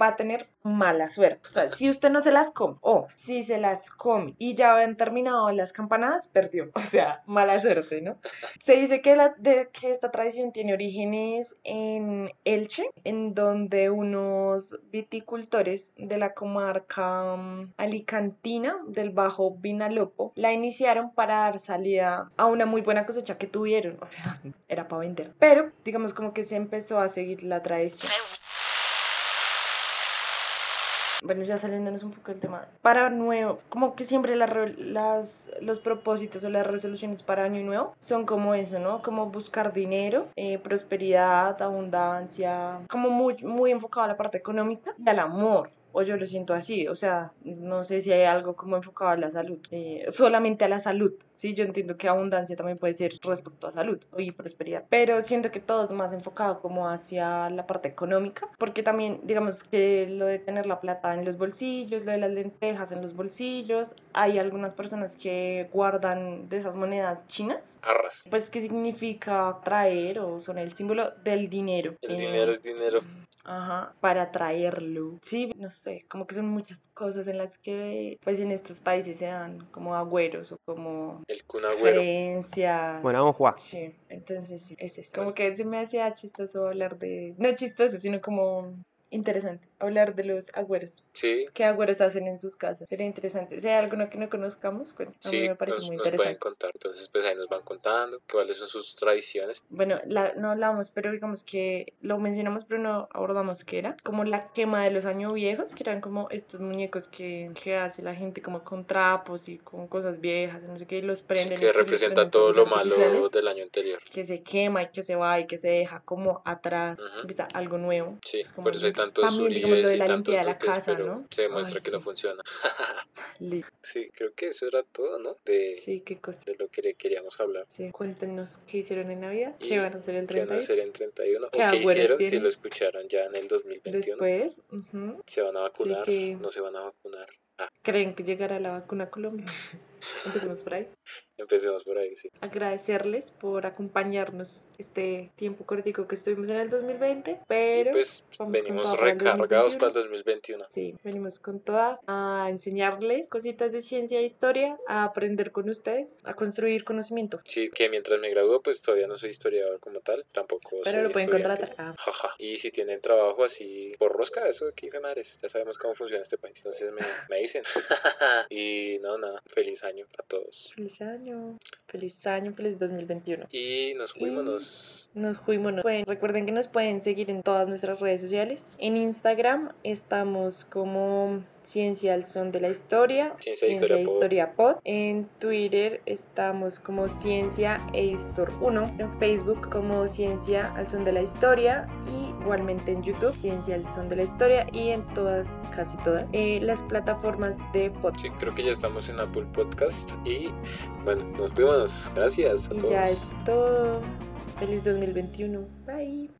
va a tener mala suerte. O sea, si usted no se las come o si se las come y ya habían terminado las campanadas, perdió. *laughs* O sea, mala suerte, ¿no? Se dice que, la, de, que esta tradición tiene orígenes en Elche, en donde unos viticultores de la comarca mm, alicantina del Bajo Vinalopó la iniciaron para salida a una muy buena cosecha que tuvieron. O sea, *laughs* era para vender. Pero, digamos, como que se empezó a seguir la tradición. Bueno, ya saliéndonos un poco del tema. Para nuevo, como que siempre las, re- las, los propósitos o las resoluciones para año nuevo son como eso, ¿no? Como buscar dinero, eh, prosperidad, abundancia, como muy, muy enfocado a la parte económica y al amor. O yo lo siento así, o sea, no sé si hay algo como enfocado a la salud, eh, solamente a la salud, sí, yo entiendo que abundancia también puede ser respecto a salud y prosperidad, pero siento que todo es más enfocado como hacia la parte económica, porque también, digamos que lo de tener la plata en los bolsillos, lo de las lentejas en los bolsillos, hay algunas personas que guardan de esas monedas chinas, Arras. pues que significa traer o son el símbolo del dinero. El Eh, dinero es dinero. Ajá, para traerlo. Sí, no sé, como que son muchas cosas en las que, pues en estos países se dan como agüeros o como El cunagüero. creencias. Bueno, vamos a jugar. Sí, entonces sí, es eso. Como que se me hacía chistoso hablar de, no chistoso, sino como interesante, hablar de los agüeros. Sí, ¿Qué agüeros hacen en sus casas? Sería interesante. Si hay alguno que no conozcamos, bueno, a mí sí, me parece nos, muy nos pueden interesante. contar. Entonces, pues ahí nos van contando cuáles son sus tradiciones. Bueno, la, no hablamos, pero digamos que lo mencionamos, pero no abordamos qué era. Como la quema de los años viejos, que eran como estos muñecos que, que hace la gente como con trapos y con cosas viejas, no sé qué, y los Sí, prenden. y que representa todo lo malo del año anterior. Que se quema y que se va y que se deja como atrás, Ujú. empieza algo nuevo. Sí, Es como por eso hay tantos de y tantos limpieza de la dutes, casa, pero ¿no? se demuestra Ay, que no sí. funciona. *laughs* Li- Sí, creo que eso era todo, ¿no? De, Sí, qué cosa. de lo que queríamos hablar. Sí, cuéntenos qué hicieron en Navidad, Y qué van a hacer el ¿Qué van a 30 hacer en 31? ¿O ¿Qué hicieron si tienen? lo escucharon ya en el 2021? Después, ujú, ¿Se van a vacunar? que- ¿No se van a vacunar? Ah, ¿creen que llegará la vacuna a Colombia? Empecemos por ahí. empecemos por ahí, sí. agradecerles por acompañarnos este tiempo cortico que estuvimos en el 2020, Y pero pues vamos con venimos recargados 2021. para el 2021. sí, venimos con toda a enseñarles cositas de ciencia e historia, a aprender con ustedes, a construir conocimiento. Sí, que mientras me gradúo, pues todavía no soy historiador como tal, tampoco Pero soy lo pueden contratar. Ah. Y si tienen trabajo así por rosca, eso aquí, madres, ya sabemos cómo funciona este país. Entonces me, me dicen. *laughs* y no, nada, feliz año a todos. Feliz año. Feliz año, feliz 2021. Y nos fuimos. Nos fuimos. Recuerden que nos pueden seguir en todas nuestras redes sociales. En Instagram estamos como Ciencia al Son de la Historia. Ciencia, Historia, Pod. Historia Pod. En Twitter estamos como Ciencia e Histor 1. En Facebook como Ciencia al Son de la Historia. Y igualmente en YouTube, Ciencia al Son de la Historia. Y en todas, casi todas, eh, las plataformas de podcast. Sí, creo que ya estamos en Apple Podcast. Y bueno, nos fuimos. Gracias a Y todos. ya es todo. Feliz 2021. Bye.